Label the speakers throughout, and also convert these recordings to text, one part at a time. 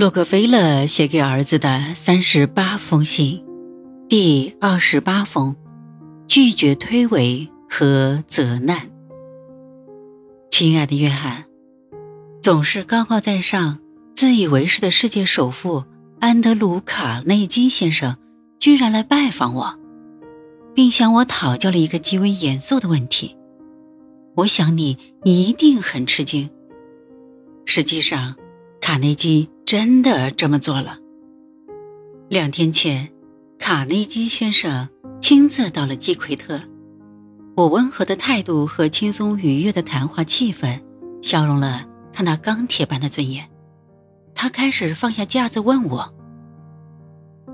Speaker 1: 洛克菲勒写给儿子的三十八封信，第二十八封：拒绝推诿和责难。亲爱的约翰，总是高高在上、自以为是的世界首富安德鲁·卡内基先生，居然来拜访我，并向我讨教了一个极为严肃的问题。我想你一定很吃惊。实际上，卡内基真的这么做了。两天前，卡内基先生亲自到了基奎特。我温和的态度和轻松愉悦的谈话气氛，消融了他那钢铁般的尊严。他开始放下架子，问我：“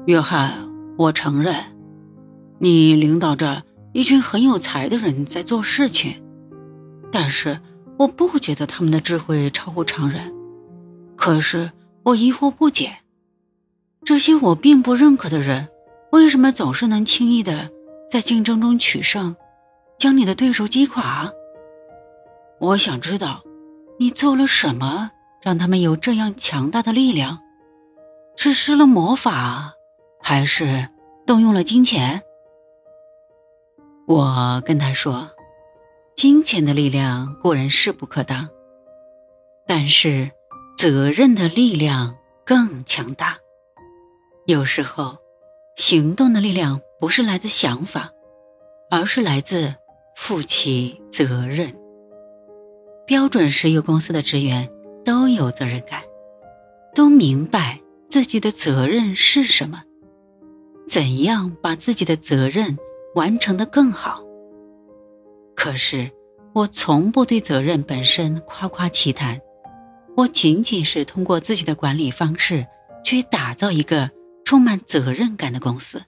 Speaker 1: 约翰，我承认，你领导着一群很有才的人在做事情。”但是我不觉得他们的智慧超乎常人，可是我疑惑不解，这些我并不认可的人，为什么总是能轻易的在竞争中取胜，将你的对手击垮？我想知道，你做了什么让他们有这样强大的力量？是施了魔法，还是动用了金钱？我跟他说。金钱的力量固然势不可当，但是责任的力量更强大。有时候，行动的力量不是来自想法，而是来自负起责任。标准石油公司的职员都有责任感，都明白自己的责任是什么，怎样把自己的责任完成的更好。可是，我从不对责任本身夸夸其谈，我仅仅是通过自己的管理方式去打造一个充满责任感的公司。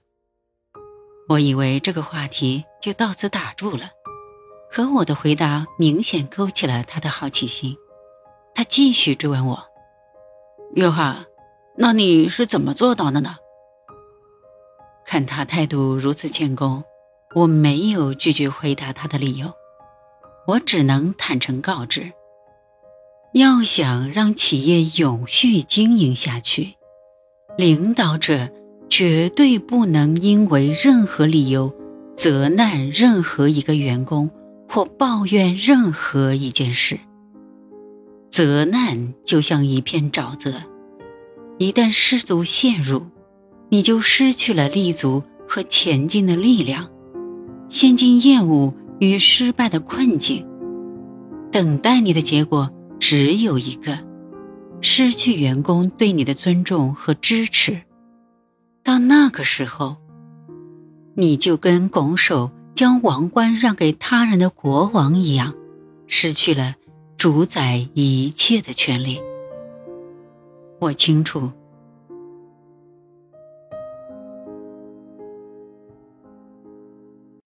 Speaker 1: 我以为这个话题就到此打住了，可我的回答明显勾起了他的好奇心。他继续追问我：“约翰，那你是怎么做到的呢？”看他态度如此谦恭。我没有拒绝回答他的理由，我只能坦诚告知：要想让企业永续经营下去，领导者绝对不能因为任何理由责难任何一个员工或抱怨任何一件事。责难就像一片沼泽，一旦失足陷入，你就失去了立足和前进的力量。陷进厌恶与失败的困境，等待你的结果只有一个：失去员工对你的尊重和支持。到那个时候，你就跟拱手将王冠让给他人的国王一样，失去了主宰一切的权利。我清楚，